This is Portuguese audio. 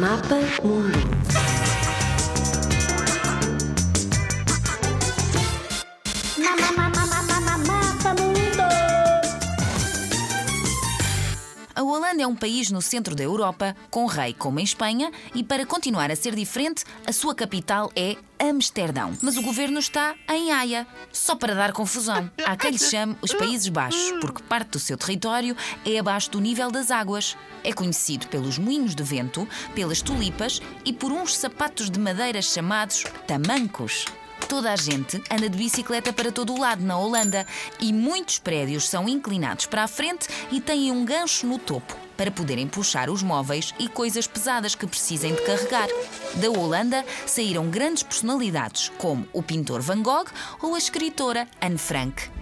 Mapa Mundo. A Holanda é um país no centro da Europa, com rei como em Espanha, e para continuar a ser diferente, a sua capital é Amsterdão. Mas o governo está em Haia, só para dar confusão. Há quem lhe chame os Países Baixos, porque parte do seu território é abaixo do nível das águas. É conhecido pelos moinhos de vento, pelas tulipas e por uns sapatos de madeira chamados tamancos. Toda a gente anda de bicicleta para todo o lado na Holanda e muitos prédios são inclinados para a frente e têm um gancho no topo para poderem puxar os móveis e coisas pesadas que precisem de carregar. Da Holanda saíram grandes personalidades como o pintor Van Gogh ou a escritora Anne Frank.